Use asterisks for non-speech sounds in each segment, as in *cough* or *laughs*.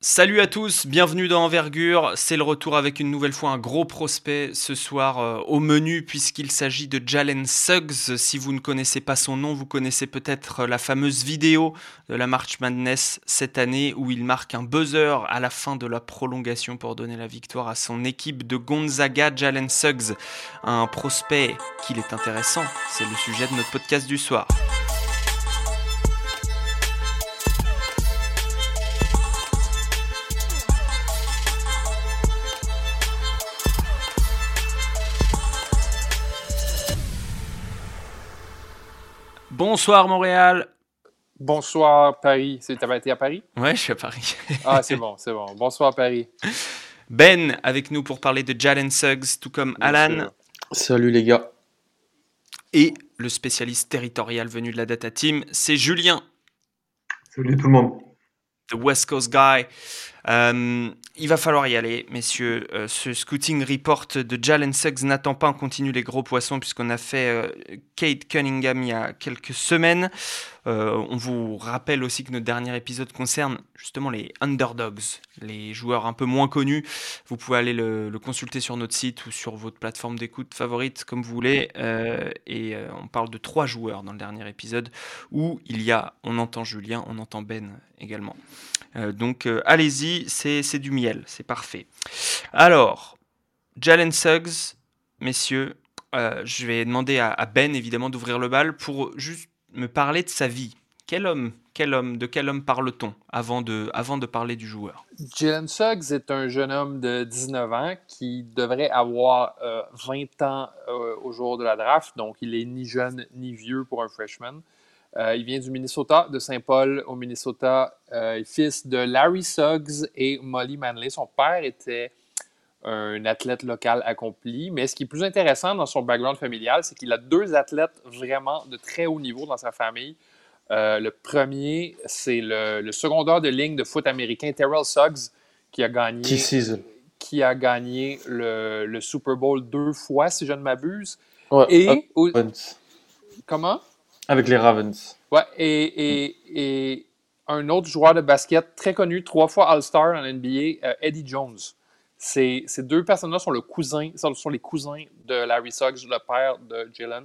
Salut à tous, bienvenue dans Envergure. C'est le retour avec une nouvelle fois un gros prospect ce soir euh, au menu puisqu'il s'agit de Jalen Suggs. Si vous ne connaissez pas son nom, vous connaissez peut-être la fameuse vidéo de la March Madness cette année où il marque un buzzer à la fin de la prolongation pour donner la victoire à son équipe de Gonzaga. Jalen Suggs, un prospect qu'il est intéressant. C'est le sujet de notre podcast du soir. Bonsoir Montréal. Bonsoir Paris. Tu été à Paris? Ouais, je suis à Paris. *laughs* ah, c'est bon, c'est bon. Bonsoir Paris. Ben avec nous pour parler de Jalen Suggs, tout comme Alan. Salut les gars. Et le spécialiste territorial venu de la Data Team, c'est Julien. Salut tout le monde. The West Coast Guy. Euh, il va falloir y aller, messieurs. Euh, ce scouting report de Jalen Suggs n'attend pas. On continue les gros poissons puisqu'on a fait euh, Kate Cunningham il y a quelques semaines. on vous rappelle aussi que notre dernier épisode concerne justement les underdogs, les joueurs un peu moins connus. Vous pouvez aller le, consulter sur notre site ou sur votre plateforme d'écoute favorite, comme vous voulez. et on parle de trois joueurs dans le dernier épisode où il y a, on entend Julien, on entend Ben également. Donc allez-y, c'est du miel, c'est parfait. Alors, Jalen Suggs, messieurs, euh, je vais demander à, Ben évidemment d'ouvrir le bal pour juste me parler de sa vie. Quel homme, quel homme, de quel homme parle-t-on avant de, avant de parler du joueur? Jalen Suggs est un jeune homme de 19 ans qui devrait avoir 20 euh, ans euh, au jour de la draft, donc il est ni jeune ni vieux pour un freshman. Euh, il vient du Minnesota, de Saint-Paul au Minnesota, euh, fils de Larry Suggs et Molly Manley. Son père était un athlète local accompli. Mais ce qui est plus intéressant dans son background familial, c'est qu'il a deux athlètes vraiment de très haut niveau dans sa famille. Euh, le premier, c'est le, secondaire de ligne de foot américain, Terrell Suggs, qui a gagné, qui a gagné le, Super Bowl deux fois, si je ne m'abuse. et comment? Avec les Ravens. Ouais, et, et, un autre joueur de basket très connu, trois fois All-Star en NBA, euh, Eddie Jones. Ces, ces deux personnes-là sont, le cousin, sont, les cousins de Larry Suggs, le père de Jalen.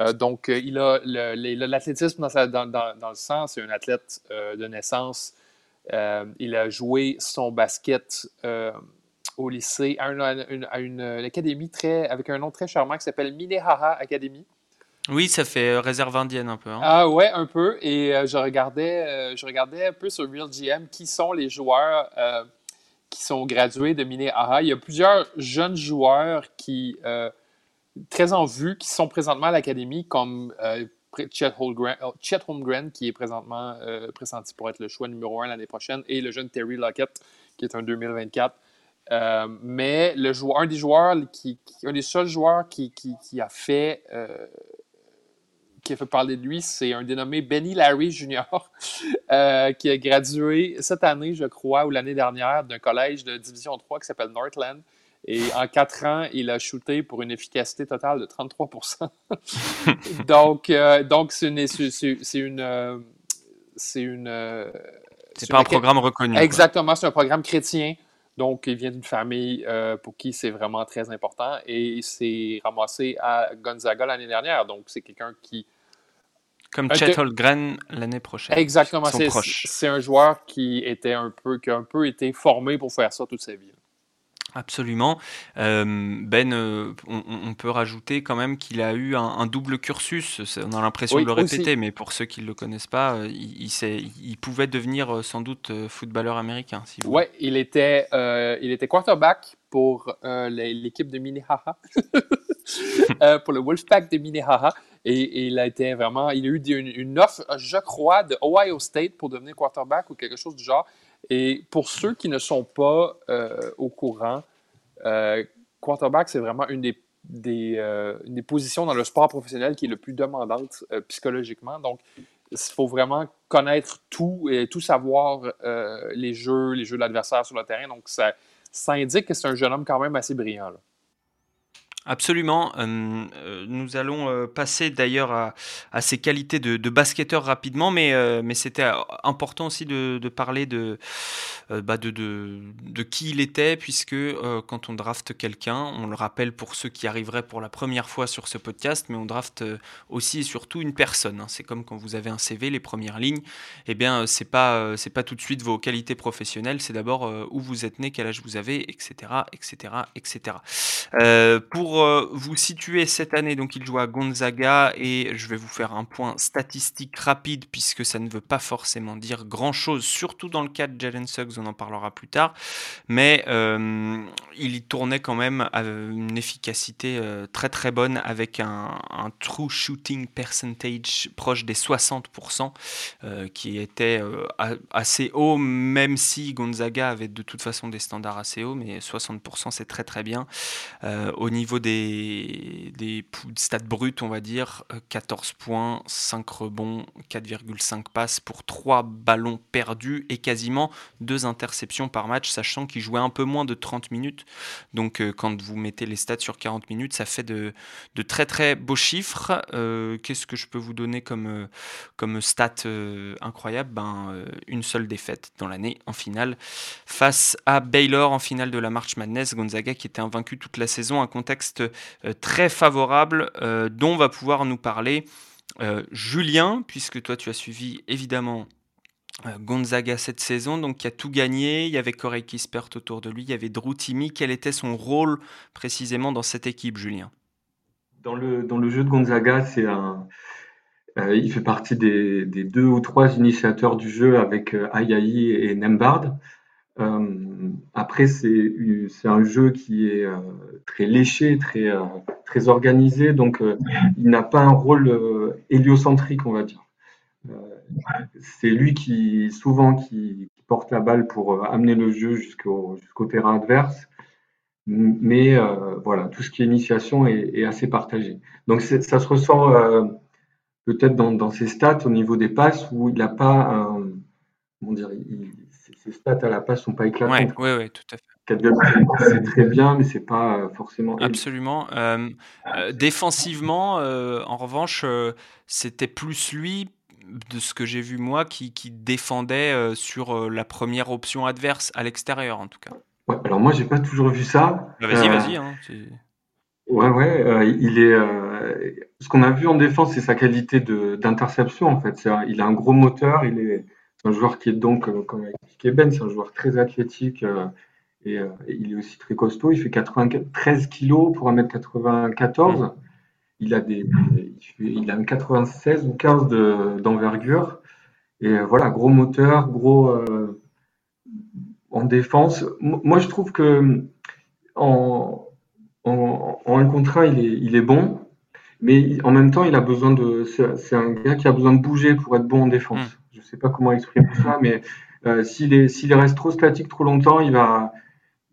Euh, donc, euh, il a l'athlétisme dans, dans, dans, le sang, c'est un athlète de naissance. il a joué son basket au lycée à une, à une, académie très, avec un nom très charmant qui s'appelle Minnehaha Academy. Oui, ça fait euh, réserve indienne un peu. Hein. Ah ouais, un peu. Et euh, je, regardais, euh, je regardais un peu sur Real GM qui sont les joueurs qui sont gradués de Minnehaha. Il y a plusieurs jeunes joueurs qui, très en vue, qui sont présentement à l'académie, comme Chet Holmgren, qui est présentement pressenti pour être le choix numéro un l'année prochaine, et le jeune Terry Lockett, qui est un 2024. mais le joueur, un des joueurs, qui, un des seuls joueurs qui a fait qui a fait parler de lui, c'est un dénommé Benny Larry Jr., *laughs* euh, qui a gradué cette année, je crois, ou l'année dernière, d'un collège de Division 3 qui s'appelle Northland. Et en quatre ans, il a shooté pour une efficacité totale de 33 *laughs* Donc, euh, donc c'est une. C'est une. C'est une. c'est pas un programme reconnu. Exactement, c'est un programme chrétien. Donc, il vient d'une famille euh, pour qui c'est vraiment très important et il s'est ramassé à Gonzaga l'année dernière. Donc, c'est quelqu'un qui comme Chet Holgren l'année prochaine. Exactement. C'est un joueur qui était un peu, qui a un peu été formé pour faire ça toute sa vie. Absolument. Euh, ben, euh, on, peut rajouter quand même qu'il a eu un, double cursus. On a l'impression de le répéter, mais pour ceux qui ne le connaissent pas, euh, il, il, pouvait devenir sans doute footballeur américain. Si oui, il était, il était quarterback pour l'équipe de Minnehaha, *laughs* *laughs* pour le Wolfpack de Minnehaha. Et, il a été vraiment, il a eu une, offre, je crois, de Ohio State pour devenir quarterback ou quelque chose du genre. Et pour ceux qui ne sont pas euh, au courant, euh, quarterback, c'est vraiment une des, euh, positions dans le sport professionnel qui est le plus demandante psychologiquement. Donc, il faut vraiment connaître tout et tout savoir les jeux, les jeux de l'adversaire sur le terrain. Donc, ça, indique que c'est un jeune homme quand même assez brillant. Absolument. Euh, euh, nous allons euh, passer d'ailleurs à, ses qualités de, basketteur rapidement, mais, c'était important aussi de, parler de, bah de, qui il était, puisque quand on drafte quelqu'un, on le rappelle pour ceux qui arriveraient pour la première fois sur ce podcast, mais on drafte aussi et surtout une personne. Hein. C'est comme quand vous avez un CV, les premières lignes, eh bien c'est pas c'est pas tout de suite vos qualités professionnelles, c'est d'abord où vous êtes né, quel âge vous avez, etc., etc., etc. pour euh, vous situer cette année, donc il joue à Gonzaga et je vais vous faire un point statistique rapide puisque ça ne veut pas forcément dire grand chose, surtout dans le cas de Jalen Suggs, on en parlera plus tard. Mais euh, il y tournait quand même à une efficacité euh, très très bonne avec un, true shooting percentage proche des 60%, qui était assez haut, même si Gonzaga avait de toute façon des standards assez hauts, mais 60% c'est très très bien. au niveau des, stats bruts, on va dire, 14 euh, points, 5 rebonds, 4,5 passes pour 3 ballons perdus et quasiment 2 interceptions par match, sachant qu'il jouait un peu moins de 30 minutes. Donc euh, quand vous mettez les stats sur 40 minutes, ça fait de, de très très beaux chiffres. Euh, qu'est-ce que je peux vous donner comme, comme stat incroyable ben, Une seule défaite dans l'année en finale face à Baylor en finale de la March Madness. Gonzaga qui était invaincu toute la saison, un contexte euh, très favorable euh, dont va pouvoir nous parler euh, Julien, puisque toi tu as suivi évidemment Gonzaga cette saison, donc qui a tout gagné. Il y avait Corey Kispert autour de lui, il y avait Drew. Quel était son rôle précisément dans cette équipe, Julien? Dans le, jeu de Gonzaga, c'est un, il fait partie des, deux ou trois initiateurs du jeu avec euh, et Nembard. Euh, après, c'est un jeu qui est euh, très léché, très, euh, très organisé, donc il n'a pas un rôle héliocentrique, on va dire. c'est lui qui, souvent, qui, porte la balle pour amener le jeu jusqu'au terrain adverse. Mais voilà, tout ce qui est initiation est, assez partagé. Donc ça se ressent peut-être dans, ses stats au niveau des passes où il n'a pas comment dire, il, ses stats à la passe sont pas éclatantes. Oui, oui, tout à fait. C'est très bien, mais c'est pas euh, forcément. Absolument. Euh, euh, défensivement, en revanche, c'était plus lui, de ce que j'ai vu moi, qui, qui défendait sur la première option adverse, à l'extérieur en tout cas. Ouais, alors moi, j'ai pas toujours vu ça. Bah, vas-y, vas-y. Hein, ouais, ouais. il est. ce qu'on a vu en défense, c'est sa qualité d'interception en fait. il a un gros moteur, il est un joueur qui est donc, euh, comme a expliqué Ben, c'est un joueur très athlétique euh, euh, et, il est aussi très costaud. Il fait 93 kilos pour 1m94. Il a, des, il a un 96 ou 15 d'envergure. et voilà, gros moteur, gros en défense. Moi, je trouve que en, en, en 1 contre 1, il est, il est bon. Mais en même temps, il a besoin de. C'est un gars qui a besoin de bouger pour être bon en défense. Sais pas comment exprimer ça, mais euh, s'il reste trop statique trop longtemps, il va,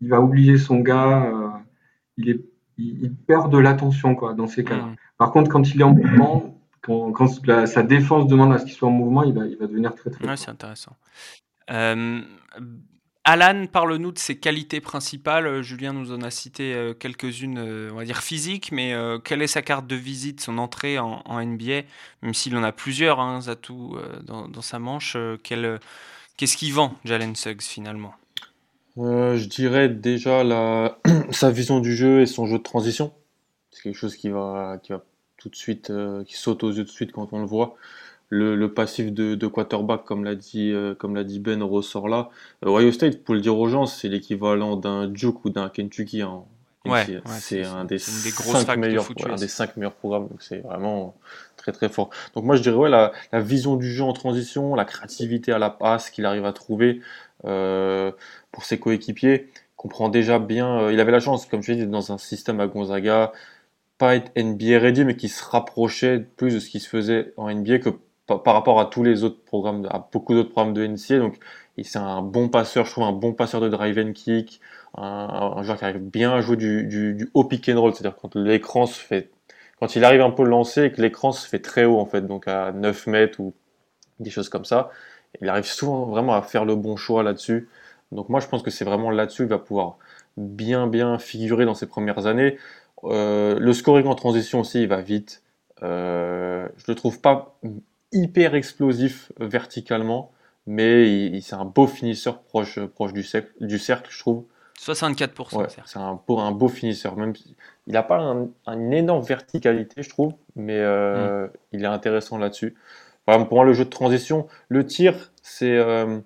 il va oublier son gars. Euh, il, est, il, perd de l'attention quoi dans ces cas-là. Par contre, quand il est en mouvement, quand, quand sa défense demande à ce qu'il soit en mouvement, il va, il va devenir très très. Ouais, c'est intéressant. Euh, Alan, parle-nous de ses qualités principales. Euh, Julien nous en a cité euh, quelques-unes, euh, on va dire physiques, mais quelle est sa carte de visite, son entrée en, NBA Même s'il en a plusieurs hein, atouts dans, sa manche, qu'est-ce qu'il vend, Jalen Suggs, finalement? Je dirais déjà *clears throat* sa vision du jeu et son jeu de transition. C'est quelque chose qui va, qui va tout de suite, qui saute aux yeux tout de suite quand on le voit le, passif de, quarterback, comme l'a dit, euh, comme l'a dit Ben, ressort là. Euh, Ohio State, pour le dire aux gens, c'est l'équivalent d'un Duke ou d'un Kentucky. Hein. c'est un des, cinq meilleurs, un des cinq meilleurs programmes. Donc c'est vraiment très très fort. Donc moi je dirais ouais, la, vision du jeu en transition, la créativité à la passe qu'il arrive à trouver euh, pour ses coéquipiers, comprend déjà bien. il avait la chance, comme je l'ai dit, dans un système à Gonzaga, pas être NBA ready, mais qui se rapprochait plus de ce qui se faisait en NBA que par, rapport à tous les autres programmes, à beaucoup d'autres programmes de NCA. Donc, c'est un bon passeur, je trouve un bon passeur de drive and kick, un, joueur qui arrive bien à jouer du, du, haut pick and roll, c'est-à-dire quand l'écran se fait, quand il arrive un peu lancé et que l'écran se fait très haut en fait, donc à 9 mètres ou des choses comme ça. Il arrive souvent vraiment à faire le bon choix là-dessus. Donc moi je pense que c'est vraiment là-dessus qu'il va pouvoir bien, bien figuré dans ses premières années. le scoring en transition aussi, il va vite. je le trouve pas hyper explosif verticalement, mais c'est un beau finisseur proche, proche du, cercle, du cercle, je trouve. 64%. c'est un beau, un beau finisseur. Même, il n'a pas une énorme verticalité, je trouve, mais euh, mm. il est intéressant là-dessus. pour moi, le jeu de transition, le tir, c'est euh,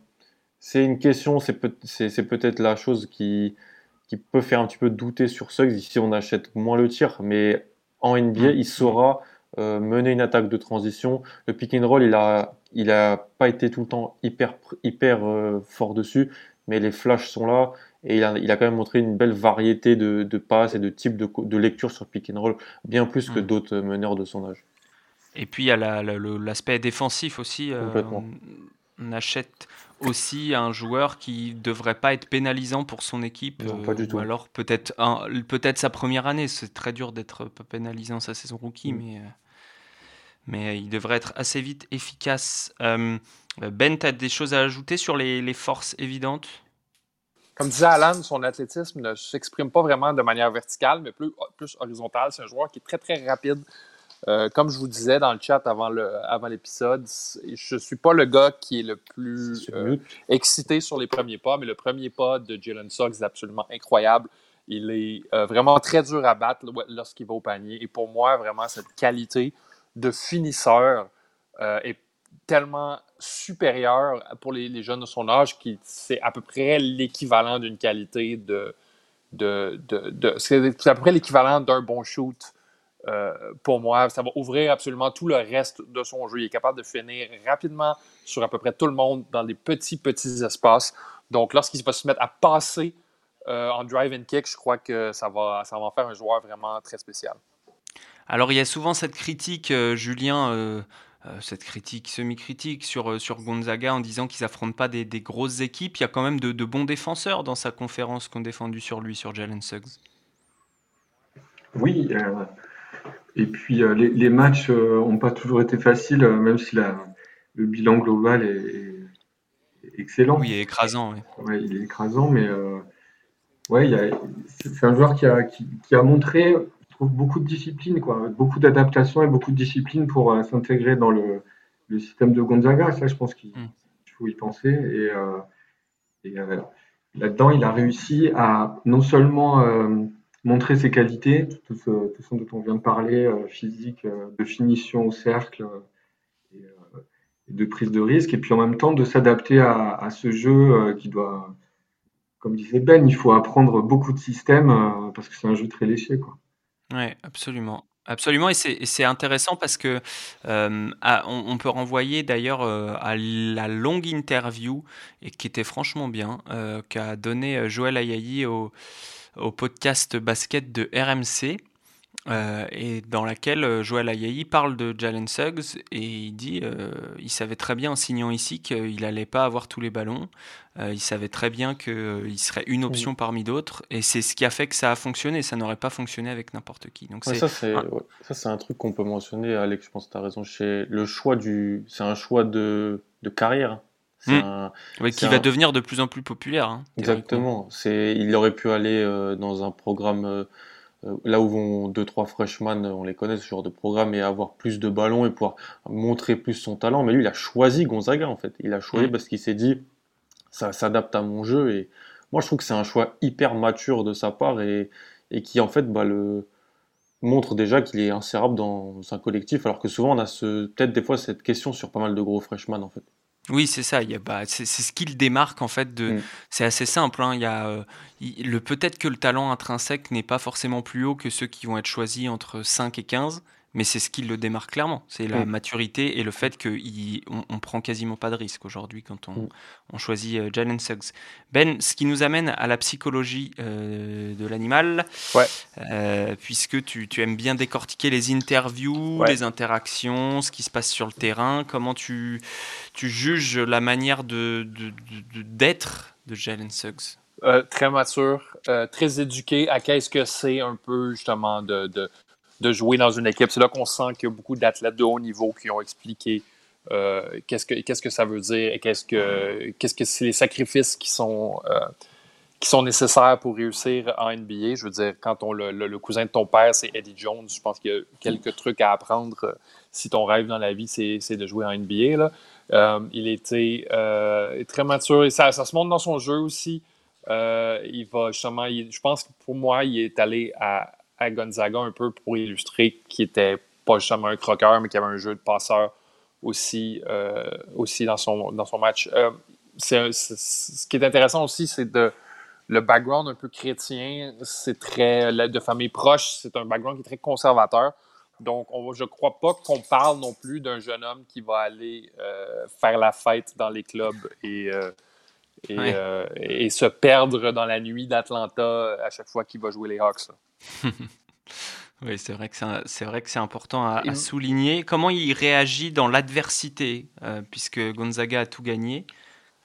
c'est une question, c'est peut-être la chose qui, qui peut faire un petit peu douter sur Suggs. Ici, on achète moins le tir, mais en NBA, mm. il saura euh, mener une attaque de transition. Le pick and roll, il a, il a pas été tout le temps hyper, hyper fort dessus, mais les flashs sont là. Et il a, il a, quand même montré une belle variété de, de passes et de types de, de, lecture sur pick and roll, bien plus que mm. d'autres meneurs de son âge. Et puis il y a l'aspect défensif aussi. Euh, on achète aussi un joueur qui devrait pas être pénalisant pour son équipe. pas du euh, tout. Ou alors peut-être peut-être sa première année. C'est très dur d'être pénalisant sa saison rookie, mm. mais, euh, mais il devrait être assez vite efficace. ben, tu as des choses à ajouter sur les, les forces évidentes? Comme disait Alan, son athlétisme ne s'exprime pas vraiment de manière verticale, mais plus, plus horizontale. C'est un joueur qui est très, très rapide. Euh, comme je vous disais dans le chat avant, le, avant l'épisode, je ne suis pas le gars qui est le plus euh, excité sur les premiers pas, mais le premier pas de Jalen Suggs est absolument incroyable. Il est euh, vraiment très dur à battre lorsqu'il va au panier. Et pour moi, vraiment, cette qualité de finisseur est tellement supérieur pour les, jeunes de son âge qui c'est à peu près l'équivalent d'une qualité de, de, de, c'est à peu près l'équivalent d'un bon shoot euh, pour moi. Ça va ouvrir absolument tout le reste de son jeu. Il est capable de finir rapidement sur à peu près tout le monde dans des petits, petits espaces. Donc, lorsqu'il va se mettre à passer euh, en drive and kick, je crois que ça va, ça va en faire un joueur vraiment très spécial. Alors, il y a souvent cette critique, euh, Julien, euh, cette critique, semi-critique sur, sur Gonzaga en disant qu'ils affrontent pas des, des, grosses équipes. Il y a quand même de, de bons défenseurs dans sa conférence qu'on défendu sur lui, sur Jalen Suggs. Oui, euh, et puis les, les, matchs n'ont pas toujours été faciles, même si la, le bilan global est, excellent. Oui, il est écrasant. Oui. il est écrasant, mais ouais, c'est un joueur qui a, qui, qui a montré beaucoup de discipline, quoi, beaucoup d'adaptation et beaucoup de discipline pour euh, s'intégrer dans le, le, système de Gonzaga. Ça, je pense qu'il mm. faut y penser. Et, euh, euh, là-dedans, il a réussi à non seulement montrer ses qualités, tout ce, dont on vient de parler, physique, de finition au cercle et, de prise de risque, et puis en même temps de s'adapter à, ce jeu qui doit, comme disait Ben, il faut apprendre beaucoup de systèmes parce que c'est un jeu très léché. Oui, absolument. Absolument, et c'est intéressant parce que on, peut renvoyer d'ailleurs à la longue interview et qui était franchement bien, qu'a donné Joël Ayayi au, au podcast basket de RMC. Euh, et dans laquelle euh, Joël Ayayi parle de Jalen Suggs et il dit euh, il savait très bien en signant ici qu'il n'allait pas avoir tous les ballons, il savait très bien qu'il serait une option parmi d'autres et c'est ce qui a fait que ça a fonctionné, ça n'aurait pas fonctionné avec n'importe qui. Donc ça c'est un... c'est un truc qu'on peut mentionner Alex, je pense que tu as raison, le choix du c'est un choix de, de carrière. Hmm. qui va devenir de plus en plus populaire. Hein, Exactement. C'est, il aurait pu aller dans un programme euh, là où vont deux trois freshmen, on les connaît ce genre de programme et avoir plus de ballons et pouvoir montrer plus son talent. Mais lui, il a choisi Gonzaga en fait. Il a choisi mm. parce qu'il s'est dit ça s'adapte à mon jeu et moi je trouve que c'est un choix hyper mature de sa part et, et qui en fait bah, le montre déjà qu'il est insérable dans un collectif alors que souvent on a ce peut-être des fois cette question sur pas mal de gros freshmen en fait. Oui, c'est ça. Il y a, bah, c'est, ce qui le démarque en fait. De, mm. C'est assez simple. Hein. Il y a, euh, le, peut-être que le talent intrinsèque n'est pas forcément plus haut que ceux qui vont être choisis entre 5 et 15, mais c'est ce qui le démarque clairement. C'est la mm. maturité et le fait qu'on on prend quasiment pas de risque aujourd'hui quand on, mm. choisit euh, Jalen Suggs. Ben, ce qui nous amène à la psychologie euh, de l'animal, euh, puisque tu, aimes bien décortiquer les interviews, les interactions, ce qui se passe sur le terrain. Comment tu, tu juges la manière de, d'être de, Jalen Suggs? Très mature, très éduqué à qu'est-ce que c'est un peu justement de, de jouer dans une équipe. C'est là qu'on sent qu'il y a beaucoup d'athlètes de haut niveau qui ont expliqué euh, qu'est-ce que que ça veut dire et qu'est-ce que qu'est-ce que c'est les sacrifices qui sont euh, qui sont nécessaires pour réussir en NBA. Je veux dire, quand on, le, cousin de ton père, c'est Eddie Jones, je pense qu'il y a quelques trucs à apprendre euh, si ton rêve dans la vie, c'est de jouer en NBA. Là. Il était très mature et ça, ça, se montre dans son jeu aussi. il va justement, je pense que pour moi, il est allé à, à Gonzaga un peu pour illustrer qu'il était pas justement un croqueur, mais qu'il avait un jeu de passeur aussi, aussi dans, son, dans son match. ce qui est intéressant aussi, c'est de le background un peu chrétien, c'est très de famille proche, c'est un background qui est très conservateur. Donc, on, je ne crois pas qu'on parle non plus d'un jeune homme qui va aller euh, faire la fête dans les clubs et, euh, euh, et, se perdre dans la nuit d'Atlanta à chaque fois qu'il va jouer les Hawks. *laughs* oui, c'est vrai que c'est vrai que c'est important à, souligner. Comment il réagit dans l'adversité, puisque Gonzaga a tout gagné?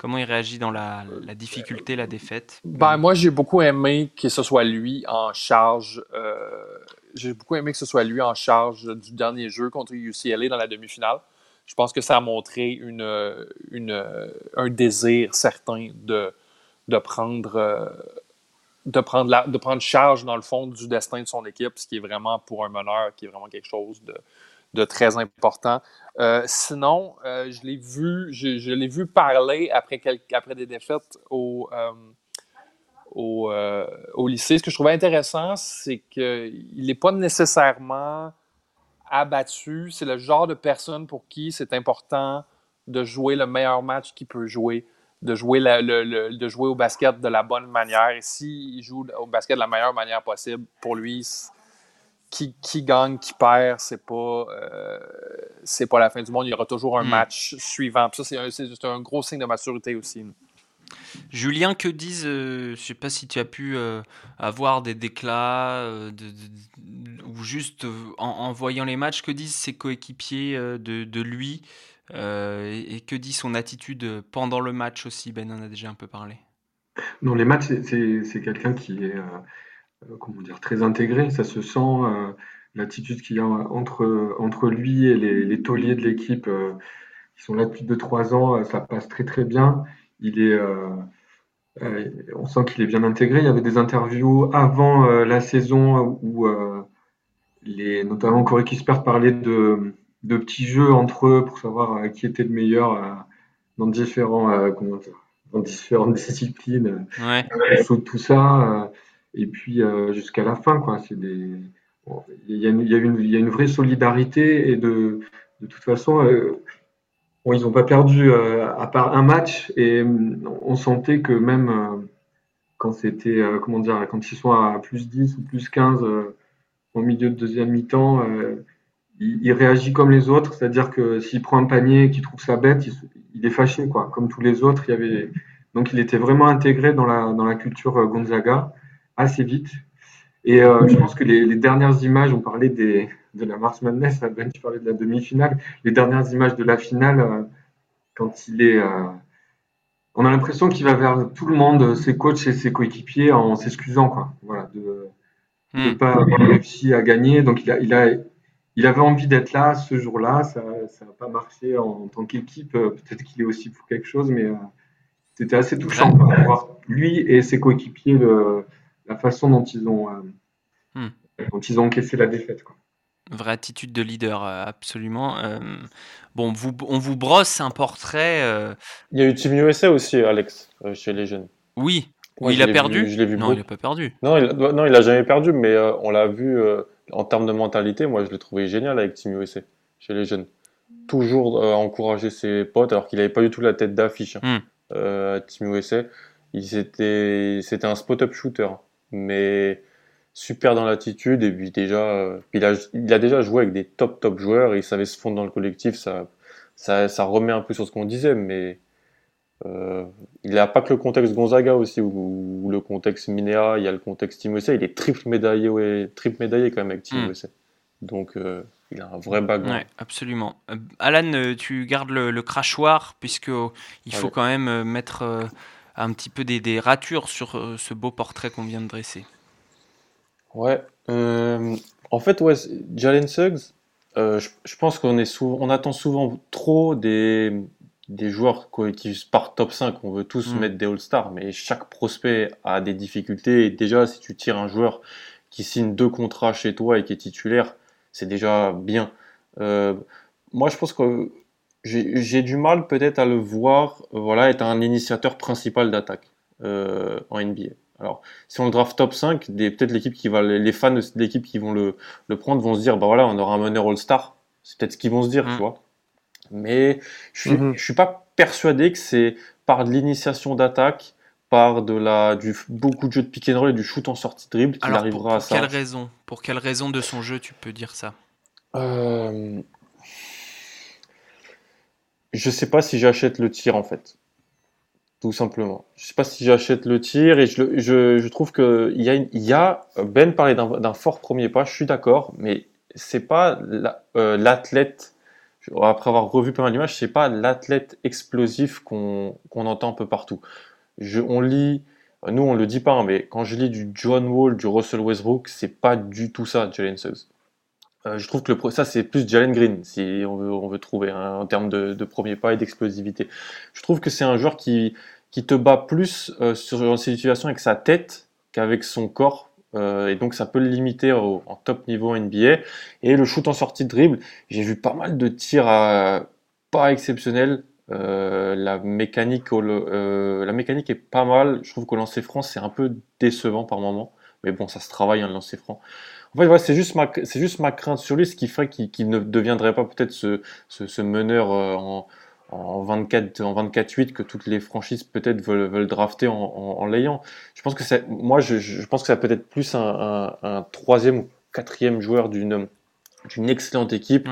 Comment il réagit dans la, difficulté, la défaite? Ben, Moi, j'ai beaucoup aimé que ce soit lui en charge. Euh, j'ai beaucoup aimé que ce soit lui en charge du dernier jeu contre UCLA dans la demi-finale. Je pense que ça a montré une, une, un désir certain de, de prendre. De prendre, la, de prendre charge, dans le fond, du destin de son équipe, ce qui est vraiment, pour un meneur, qui est vraiment quelque chose de, de très important. Euh, sinon, euh, je l'ai vu, je, l'ai vu parler après, après des défaites au, euh, au, au, lycée. Ce que je trouvais intéressant, c'est qu'il n'est pas nécessairement abattu. C'est le genre de personne pour qui c'est important de jouer le meilleur match qu'il peut jouer, de jouer, le, de jouer au basket de la bonne manière. Et s'il joue au basket de la meilleure manière possible, pour lui, qui, qui, gagne, qui perd, c'est pas, euh, c'est pas la fin du monde. Il y aura toujours un hmm. match suivant. ça, c'est un, un, gros signe de maturité aussi. Julien, que disent, euh, je sais pas si tu as pu euh, avoir des déclats ou juste en, voyant les matchs, que disent ses coéquipiers de, de, lui et, et, que dit son attitude pendant le match aussi? Ben en a déjà un peu parlé. Dans les matchs, c'est quelqu'un qui est euh, comment dire, très intégré. Ça se sent euh, l'attitude qu'il y a entre, entre lui et les, les tauliers de l'équipe euh, qui sont là depuis 2-3 ans. ça passe très très bien. Il est, on sent qu'il est bien intégré. Il y avait des interviews avant la saison où les, notamment Corey Kispert parlait de, de petits jeux entre eux pour savoir qui était le meilleur dans différents comment dire, dans différentes *laughs* disciplines. Ouais. tout ça. Et puis euh, jusqu'à la fin, quoi. C'est des, il y, a une, il, y a une, il y, a une, vraie solidarité et de, de toute façon, euh, bon, ils n'ont pas perdu euh, à part un match et on sentait que même quand c'était, comment dire, quand ils sont à plus 10 ou plus 15 au milieu de deuxième mi-temps, il, il, réagit comme les autres, c'est-à-dire que s'il prend un panier et qu'il trouve ça bête, il, il, est fâché, quoi. Comme tous les autres, il y avait, donc il était vraiment intégré dans la, dans la culture Gonzaga assez vite. Et euh, je pense que les, dernières images, on parlait des, de la Mars Madness, Ben, tu parlais de la demi-finale, les dernières images de la finale, euh, quand il est. Euh, on a l'impression qu'il va vers tout le monde, ses coachs et ses coéquipiers, en s'excusant, quoi. Voilà, de ne hmm. pas avoir réussi à gagner. Donc, il, a, il, a, il avait envie d'être là ce jour-là. Ça n'a pas marché en, tant qu'équipe. Peut-être qu'il est aussi pour quelque chose, mais c'était assez touchant, quoi, voir lui et ses coéquipiers. Le, la façon dont ils ont, euh, hmm. dont ils ont encaissé la défaite. Quoi. Vraie attitude de leader, euh, absolument. Euh, bon, vous, on vous brosse un portrait. Il y a eu Team USA aussi, Alex, chez les jeunes. Oui. il a perdu je vu Non, il n'a pas perdu. Non, il, non, il a jamais perdu, mais on l'a vu en termes de mentalité. Moi, je l'ai trouvé génial avec Team USA, chez les jeunes. Toujours encourager ses potes, alors qu'il n'avait pas du tout la tête d'affiche hein, hmm. à Team USA. C'était un spot-up shooter mais super dans l'attitude et puis déjà euh, il a, il a déjà joué avec des top top joueurs et il savait se fondre dans le collectif ça ça, ça remet un peu sur ce qu'on disait mais euh, il n'a pas que le contexte Gonzaga aussi ou, le contexte Minea il y a le contexte Team il est triple médaillé ouais, triple médaillé quand même avec Team mm. donc euh, il a un vrai background. Ouais, absolument. Alan, tu gardes le, crachoir puisque il faut quand même mettre un petit peu des, ratures sur euh, ce beau portrait qu'on vient de dresser. Ouais. Euh, en fait, ouais, Jalen Suggs, euh, je, pense qu'on on attend souvent trop des, des joueurs qui partent top 5, on veut tous mm. mettre des All-Stars, mais chaque prospect a des difficultés. Et déjà, si tu tires un joueur qui signe deux contrats chez toi et qui est titulaire, c'est déjà bien. Euh, moi, je pense que j'ai du mal peut-être à le voir voilà, être un initiateur principal d'attaque euh, en NBA. Alors, si on le draft top 5, peut-être l'équipe qui va, les fans de l'équipe qui vont le, le, prendre vont se dire, bah voilà, on aura un meneur All-Star. C'est peut-être ce qu'ils vont se dire, tu mm. vois. Mais je suis, mm-hmm. je suis pas persuadé que c'est par de l'initiation d'attaque, par de la, du, beaucoup de jeux de pick and roll et du shoot en sortie de dribble qu'il arrivera à ça. Quelle raison? Pour quelle raison de son jeu tu peux dire ça? Euh... Je sais pas si j'achète le tir en fait tout simplement. Je sais pas si j'achète le tir et je, je, je trouve que il y a, il y a Ben parlait d'un fort premier pas, je suis d'accord, mais c'est pas euh, l'athlète. Après avoir revu pas mal d'images, c'est pas l'athlète explosif qu'on qu'on entend un peu partout. Je, on lit, nous on le dit pas, hein, mais quand je lis du John Wall, du Russell Westbrook, c'est pas du tout ça, Jalen Suggs. Euh, je trouve que le, ça c'est plus Jalen Green si on veut, on veut trouver hein, en termes de, de, premier pas et d'explosivité. Je trouve que c'est un joueur qui, qui te bat plus euh, sur une situation avec sa tête qu'avec son corps. Euh, et donc ça peut le limiter en top niveau NBA. Et le shoot en sortie de dribble, j'ai vu pas mal de tirs pas exceptionnels. Euh, la mécanique, euh, la mécanique est pas mal. Je trouve qu'au lancer franc c'est un peu décevant par moment, mais bon ça se travaille hein, lancer franc. En fait, c'est juste ma, crainte sur lui, ce qui ferait qu'il ne deviendrait pas peut-être ce, ce meneur en, en 24 en 24 8 que toutes les franchises peut-être veulent, veulent drafter en, en, l'ayant. Je pense que c'est moi je, je, pense que ça peut être plus un, un, un troisième ou quatrième joueur d'une d'une excellente équipe.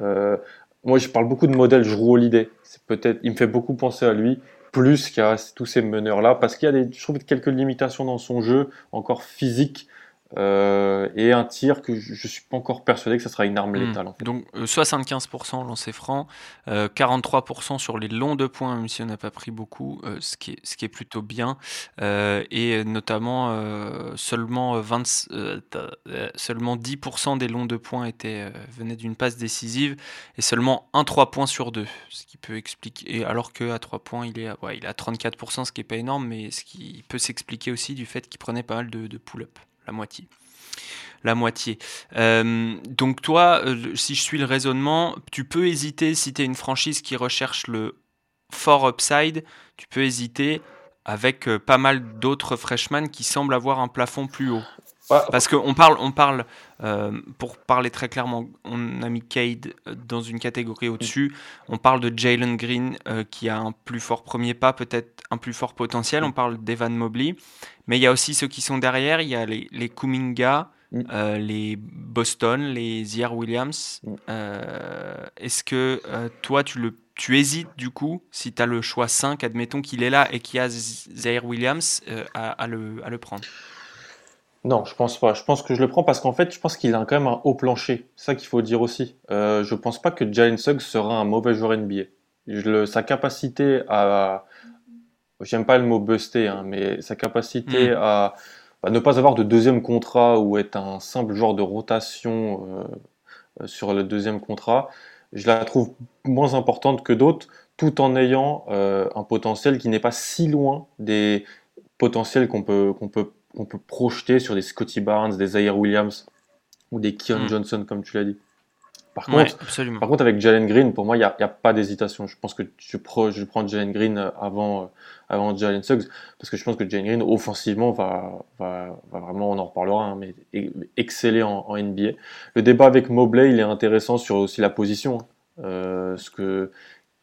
Euh, moi je parle beaucoup de modèle Jrue Holiday. C'est peut-être il me fait beaucoup penser à lui plus qu'à tous ces meneurs là parce qu'il y a des je trouve quelques limitations dans son jeu encore physique euh, et un tir que je, ne suis pas encore persuadé que ça sera une arme hmm. létale. En fait. Donc 75% euh, lancé franc, 43% euh, sur les longs de points, même si on n'a pas pris beaucoup, ce, qui est, ce qui est plutôt bien. et notamment seulement, 20, seulement 10% des longs de points étaient, venaient d'une passe décisive et seulement un 3 points sur 2. Ce qui peut expliquer, et alors qu'à 3 points, il est, à, ouais, il est à 34%, ce qui n'est pas énorme, mais ce qui peut s'expliquer aussi du fait qu'il prenait pas mal de, de pull-up la moitié. La moitié. Euh, donc toi, euh, si je suis le raisonnement, tu peux hésiter si tu es une franchise qui recherche le fort upside, tu peux hésiter avec euh, pas mal d'autres freshmen qui semblent avoir un plafond plus haut. Parce qu'on parle, on parle pour parler très clairement, on a mis Cade dans une catégorie au-dessus. On parle de Jalen Green qui a un plus fort premier pas, peut-être un plus fort potentiel. On parle d'Evan Mobley. Mais il y a aussi ceux qui sont derrière. Il y a les, les Kuminga, mm. euh, les Boston, les Zier Williams. Mm. Euh, est-ce que euh, toi, tu, le, tu hésites du coup, si tu as le choix 5, admettons qu'il est là et qu'il y a Zaire Williams, à, le, à le prendre? Non, je pense pas. Je pense que je le prends parce qu'en fait, je pense qu'il a quand même un haut plancher. C'est ça qu'il faut dire aussi. Euh, je pense pas que Jalen Suggs sera un mauvais joueur NBA. Je sa capacité à, j'aime pas le mot buster, hein, mais sa capacité mm. à, ne pas avoir de deuxième contrat ou être un simple genre de rotation euh, sur le deuxième contrat, je la trouve moins importante que d'autres, tout en ayant euh, un potentiel qui n'est pas si loin des potentiels qu'on peut, qu'on peut, qu'on peut projeter sur des Scotty Barnes, des Zaire Williams ou des Keon mm. Johnson, comme tu l'as dit. Par, contre, par contre, avec Jalen Green, pour moi, il n'y a, a, pas d'hésitation. Je pense que je, je prends Jalen Green avant, avant Jalen Suggs, parce que je pense que Jalen Green, offensivement, va, va, va vraiment, on en reparlera, hein, mais exceller en, en, NBA. Le débat avec Mobley, il est intéressant sur aussi la position. Hein. Euh, ce que,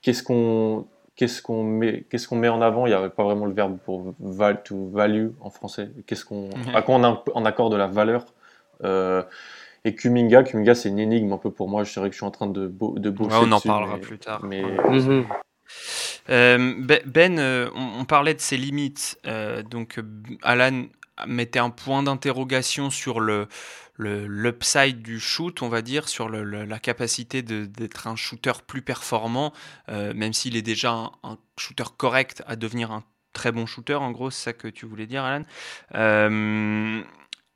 qu'est-ce qu'on qu'est-ce qu'on met, qu'est-ce qu'on met en avant? Il n'y avait pas vraiment le verbe pour val to value en français. Qu'est-ce qu'on, à quoi on, on, accorde de la valeur? Euh, Et Kuminga, Kuminga, c'est une énigme un peu pour moi. Je dirais que je suis en train de, de bosser. on en parlera plus tard. Mais, mhm. Euh, ben, euh, on, parlait de ses limites. Euh, donc, Alan mettait un point d'interrogation sur le l'upside du shoot, on va dire, sur la capacité d'être un shooter plus performant, même s'il est déjà un, shooter correct à devenir un très bon shooter, en gros, c'est ça que tu voulais dire, Alan.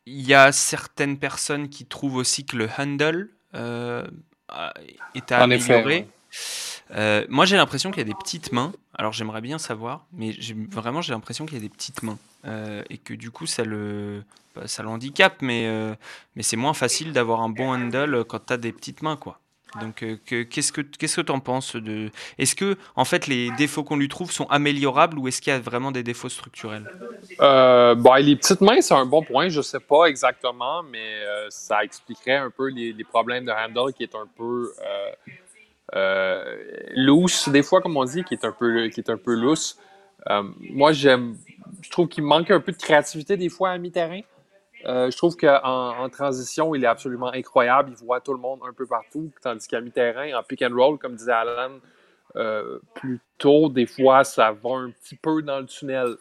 Il y a certaines personnes qui trouvent aussi que le handle est à améliorer. Euh, moi, j'ai l'impression qu'il y a des petites mains. Alors, j'aimerais bien savoir, mais vraiment, j'ai l'impression qu'il y a des petites mains. Euh, et que du coup, ça le, bah, ça euh, mais c'est moins facile d'avoir un bon handle quand tu as des petites mains, quoi. Donc, qu'est-ce que qu'est-ce que tu en penses Est-ce que en fait les défauts qu'on lui trouve sont améliorables ou est-ce qu'il y a vraiment des défauts structurels? Bon, Les petites mains, c'est un bon point. Je sais pas exactement, mais ça expliquerait un peu les, les, problèmes de handle qui est un peu loose, des fois, comme on dit, qui est un peu, qui est un peu loose. Euh, moi, j'aime, je trouve qu'il manque un peu de créativité des fois à mi-terrain. Euh, je trouve qu'en en transition, il est absolument incroyable. Il voit tout le monde un peu partout. Tandis qu'à mi-terrain, en pick and roll, comme disait Alan euh, plus des fois, ça va un petit peu dans le tunnel.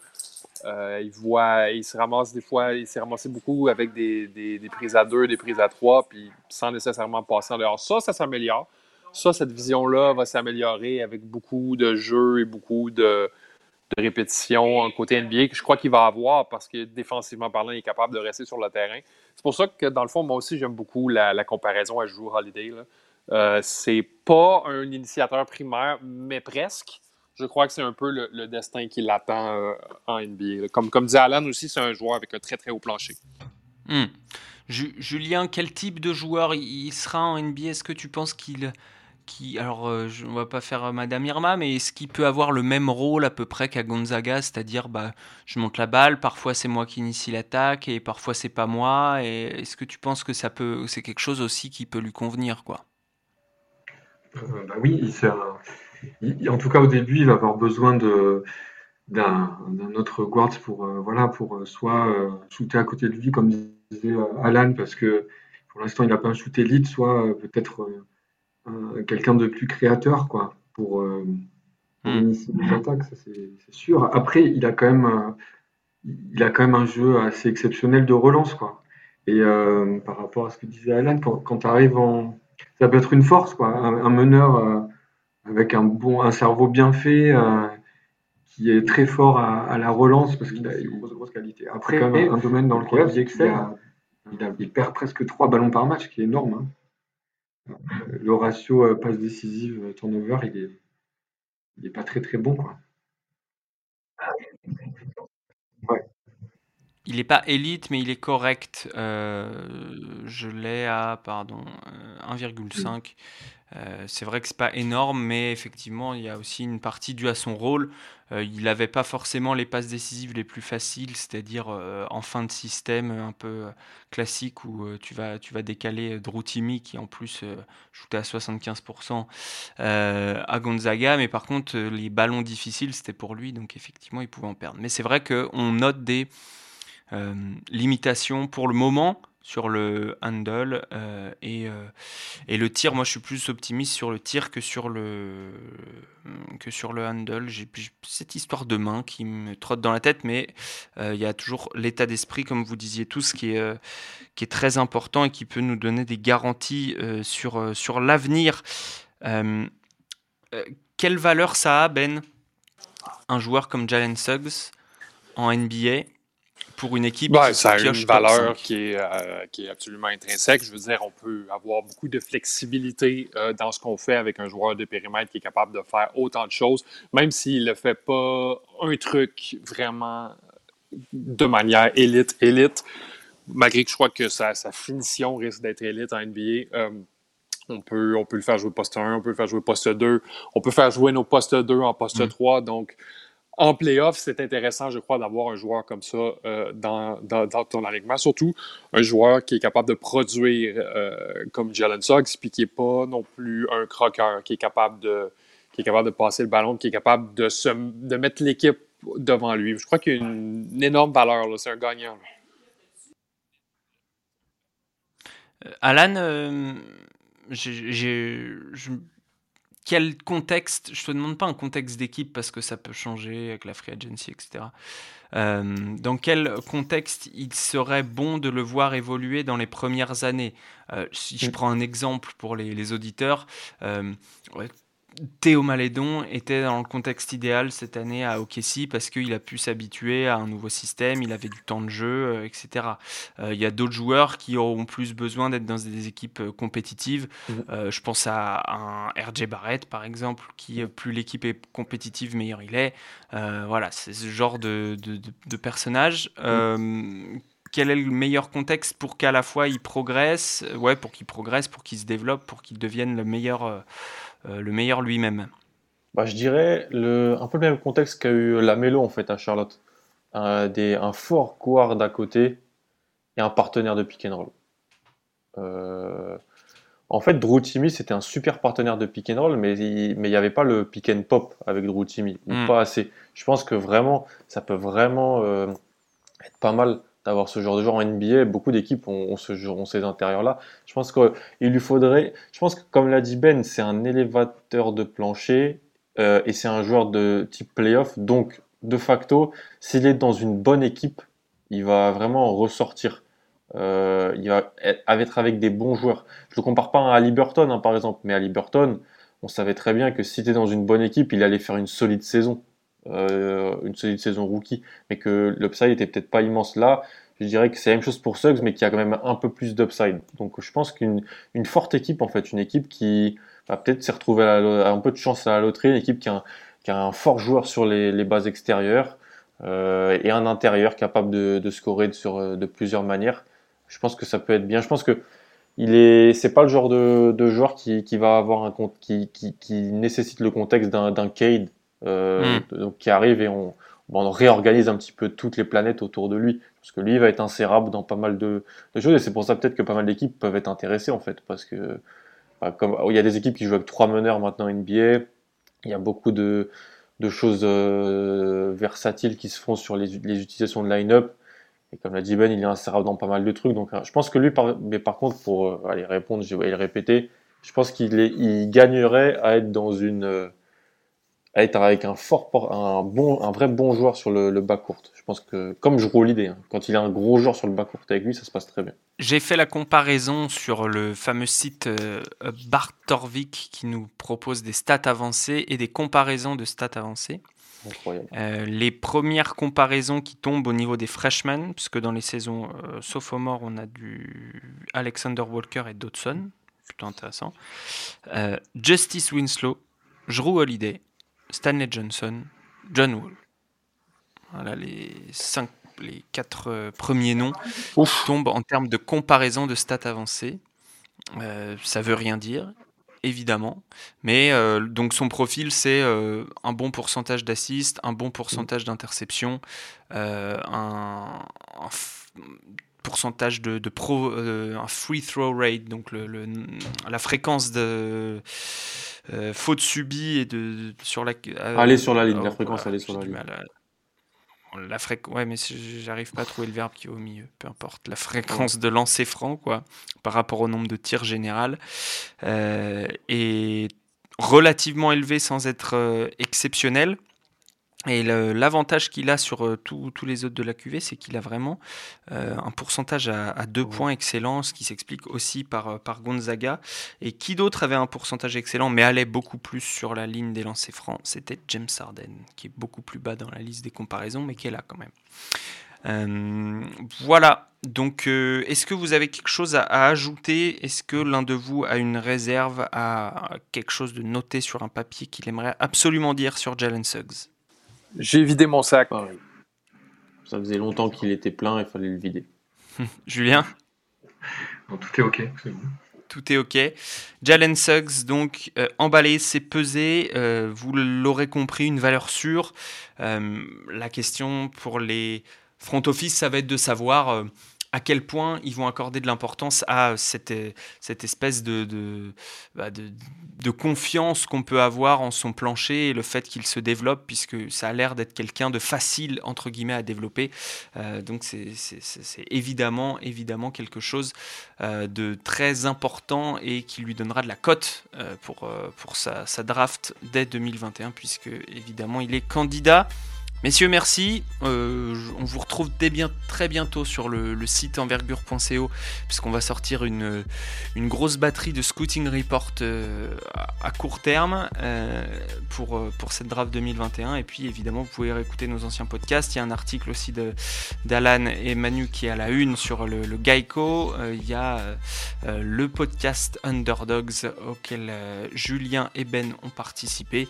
Euh, il voit, il se ramasse des fois, il s'est ramassé beaucoup avec des, des, prises à deux, des prises à trois, puis sans nécessairement passer en dehors. Ça, ça s'améliore ça, cette vision-là va s'améliorer avec beaucoup de jeux et beaucoup de, répétitions en côté NBA que je crois qu'il va avoir parce que défensivement parlant, il est capable de rester sur le terrain. C'est pour ça que, dans le fond, moi aussi, j'aime beaucoup la, comparaison à Drew Holiday. Euh, c'est pas un initiateur primaire, mais presque. Je crois que c'est un peu le, destin qui l'attend euh, en NBA. Comme, comme dit Alan aussi, c'est un joueur avec un très très haut plancher. Hmm. Julien, quel type de joueur il sera en NBA Est-ce que tu penses qu'il alors euh, je, on va pas faire euh, Madame Irma, mais est-ce qu'il peut avoir le même rôle à peu près qu'à Gonzaga, c'est-à-dire bah je monte la balle, parfois c'est moi qui initie l'attaque et parfois c'est pas moi. Est-ce que tu penses que ça peut, c'est quelque chose aussi qui peut lui convenir quoi? Euh, bah oui, en tout cas au début il va avoir besoin de d'un autre guard pour voilà pour soit shooter à côté de lui comme disait Alan parce que pour l'instant il n'a pas un shoot élite, soit peut-être quelqu'un de plus créateur, quoi, pour, euh, hmm. initier des attaques, ça c'est sûr. Après, il a quand même, euh, il a quand même un jeu assez exceptionnel de relance, quoi. Et euh, par rapport à ce que disait Alan, quand, tu arrives en, ça peut être une force, quoi, un, meneur avec un bon, un cerveau bien fait qui est très fort à, la relance parce qu'il a une grosse, grosse qualité. Après, quand même un, domaine dans lequel il, il, il, perd presque trois ballons par match, qui est énorme. Hein le ratio euh, passe décisive euh, turnover, il est, il est pas très très bon quoi. Il n'est pas élite, mais il est correct. Euh, je l'ai à pardon 1,5. Euh, c'est vrai que c'est pas énorme, mais effectivement, il y a aussi une partie due à son rôle. Euh, il n'avait pas forcément les passes décisives les plus faciles, c'est-à-dire euh, en fin de système un peu classique où tu, vas, tu vas décaler Droutimi qui en plus shootait à 75% à Gonzaga, mais par contre les ballons difficiles c'était pour lui, donc effectivement il pouvait en perdre. Mais c'est vrai qu'on note des limitations pour le moment sur le handle euh, et, euh, et, le tir. Moi je suis plus optimiste sur le tir que sur le que sur le handle. J'ai cette histoire de main qui me trotte dans la tête mais euh, il y a toujours l'état d'esprit comme vous disiez tous qui est qui est très important et qui peut nous donner des garanties sur sur l'avenir. Quelle valeur ça a Ben? Un joueur comme Jalen Suggs en NBA pour une équipe qui Ça a une valeur qui est, euh, qui est absolument intrinsèque. Je veux dire, on peut avoir beaucoup de flexibilité euh, dans ce qu'on fait avec un joueur de périmètre qui est capable de faire autant de choses, même s'il ne fait pas un truc vraiment de manière élite, élite, malgré que je crois que sa, sa finition risque d'être élite en NBA. Euh, on peut, on peut le faire jouer poste 1, on peut le faire jouer poste 2, on peut faire jouer nos postes 2 en poste 3. Mm. Donc, en playoff, c'est intéressant, je crois, d'avoir un joueur comme ça euh, dans, ton alignement. Surtout un joueur qui est capable de produire euh, comme Jalen Suggs, puis qui n'est pas non plus un croqueur, qui est capable de, qui est capable de passer le ballon, qui est capable de, se, de mettre l'équipe devant lui. Je crois qu'il y a une, énorme valeur. C'est un gagnant. Euh, Alan, j'ai quel contexte, je te demande pas un contexte d'équipe parce que ça peut changer avec la free agency, etc. Euh, dans quel contexte il serait bon de le voir évoluer dans les premières années? Euh, Si je mm. prends un exemple pour les, auditeurs, euh, Théo Malédon était dans le contexte idéal cette année à OKC parce qu'il a pu s'habituer à un nouveau système, il avait du temps de jeu, euh, etc. Euh, il y a d'autres joueurs qui auront plus besoin d'être dans des équipes euh, compétitives. Mhm. je pense à un RJ Barrett par exemple, qui plus l'équipe est compétitive, meilleur il est. voilà, c'est ce genre de, de, personnage. Mhm. Quel est le meilleur contexte pour qu'à la fois il progresse, ouais, pour qu'il progresse, pour qu'il se développe, pour qu'il devienne le meilleur euh, le meilleur lui-même? Bah, Je dirais le, un peu le même contexte qu'a eu la Mélo en fait à Charlotte. Un, des, un fort guard à côté et un partenaire de pick and roll. Euh, en fait, Drew Timmy, c'était un super partenaire de pick and roll, mais il n'y avait pas le pick and pop avec Drew Timmy, ou hmm. pas assez. Je pense que vraiment, ça peut vraiment euh, être pas mal d'avoir ce genre de joueur en NBA. Beaucoup d'équipes ont, ce, ont ces intérieurs-là. Je pense qu'il lui faudrait. Je pense que, comme l'a dit Ben, c'est un élévateur de plancher euh, et c'est un joueur de type playoff. Donc, de facto, s'il est dans une bonne équipe, il va vraiment ressortir. Euh, il va être avec des bons joueurs. Je ne le compare pas à Ali Burton, hein, par exemple, mais Ali Burton, on savait très bien que si tu es dans une bonne équipe, il allait faire une solide saison. Euh, une solide saison rookie, mais que l'upside était peut-être pas immense là. Je dirais que c'est la même chose pour Suggs, mais qui a quand même un peu plus d'upside. Donc je pense qu'une une forte équipe, en fait, une équipe qui va peut-être s'est retrouvée à, un peu de chance à la loterie, une équipe qui a un, fort joueur sur les, les bases extérieures euh, et un intérieur capable de, de scorer sur, de plusieurs manières. Je pense que ça peut être bien. Je pense que il est, c'est pas le genre de, de joueur qui, va avoir un qui, qui, nécessite le contexte d'un Cade euh, hmm. donc, qui arrive et on, on, réorganise un petit peu toutes les planètes autour de lui. Parce que lui, il va être insérable dans pas mal de, choses et c'est pour ça peut-être que pas mal d'équipes peuvent être intéressées en fait. Parce que bah, comme, il y a des équipes qui jouent avec trois meneurs maintenant NBA, il y a beaucoup de, de choses euh, versatiles qui se font sur les, les utilisations de line-up. Et comme l'a dit Ben, il est insérable dans pas mal de trucs. Donc je pense que lui, par, mais par contre, pour euh, aller répondre, je vais le répéter, je pense qu'il il gagnerait à être dans une être avec un fort, un bon, un vrai bon joueur sur le, bas court. Je pense que, comme je roule l'idée, hein, quand il a un gros joueur sur le bas court avec lui, ça se passe très bien. J'ai fait la comparaison sur le fameux site euh, Bartorvik qui nous propose des stats avancées et des comparaisons de stats avancées. Incroyable. Euh, les premières comparaisons qui tombent au niveau des freshmen, puisque dans les saisons euh, sophomore, on a du Alexander Walker et Dodson, plutôt intéressant. Euh, Justice Winslow, Drew Holiday, Stanley Johnson, John Wall. Voilà les cinq, les quatre euh, premiers noms tombent en termes de comparaison de stats avancées. Euh, ça veut rien dire, évidemment, mais euh, donc son profil c'est un bon pourcentage d'assists, un bon pourcentage d'interceptions, un, pourcentage de, pro, un free throw rate, donc le, la fréquence de euh, faute subie et de sur la. Euh, aller sur la ligne, la fréquence, aller sur la ligne. La fréquence, ouais, mais j'arrive pas à trouver le verbe qui est au milieu. Peu importe, la fréquence de lancer franc, quoi, par rapport au nombre de tirs général, euh, est relativement élevé sans être exceptionnel. Et l'avantage qu'il a sur euh, tous les autres de la QV, c'est qu'il a vraiment euh, un pourcentage à, deux points excellent, ce qui s'explique aussi par, euh, par Gonzaga. Et qui d'autre avait un pourcentage excellent, mais allait beaucoup plus sur la ligne des lancers francs? C'était James Harden, qui est beaucoup plus bas dans la liste des comparaisons, mais qui est là quand même. voilà. Donc, est-ce que vous avez quelque chose à, à ajouter? Est-ce que l'un de vous a une réserve, à quelque chose de noté sur un papier qu'il aimerait absolument dire sur Jalen Suggs? J'ai vidé mon sac. Ça faisait longtemps qu'il était plein, il fallait le vider. *laughs* Julien? Tout est ok. Tout est ok. Jalen Suggs, donc euh, emballé, c'est pesé. Euh, vous l'aurez compris, une valeur sûre. Euh, la question pour les front office, ça va être de savoir à quel point ils vont accorder de l'importance à cette, cette espèce de, bah, de, confiance qu'on peut avoir en son plancher et le fait qu'il se développe, puisque ça a l'air d'être quelqu'un de facile, entre guillemets, à développer. Euh, donc c'est évidemment, évidemment quelque chose euh, de très important et qui lui donnera de la cote euh, pour, sa draft dès 2021, puisque évidemment il est candidat Messieurs, merci. Euh, on vous retrouve très bientôt sur le, site envergure.co, puisqu'on va sortir une, une, grosse batterie de Scouting Report euh, à, court terme euh, pour, pour cette draft 2021. Et puis, évidemment, vous pouvez réécouter nos anciens podcasts. Il y a un article aussi d'Alan et Manu qui est à la une sur le, le Geico. il y a le podcast Underdogs auquel Julien et Ben ont participé.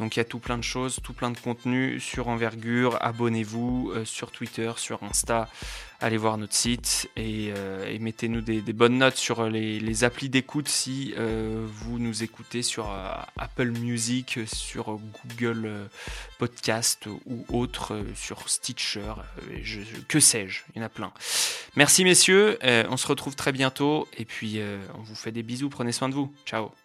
Donc il y a tout plein de choses, tout plein de contenu sur Envergure. Abonnez-vous euh, sur Twitter, sur Insta. Allez voir notre site et, euh, mettez-nous des, bonnes notes sur les, applis d'écoute si euh, vous nous écoutez sur Apple Music, sur Google Podcast ou autre, sur Stitcher, que sais-je, il y en a plein. Merci messieurs, on se retrouve très bientôt et puis on vous fait des bisous, prenez soin de vous. Ciao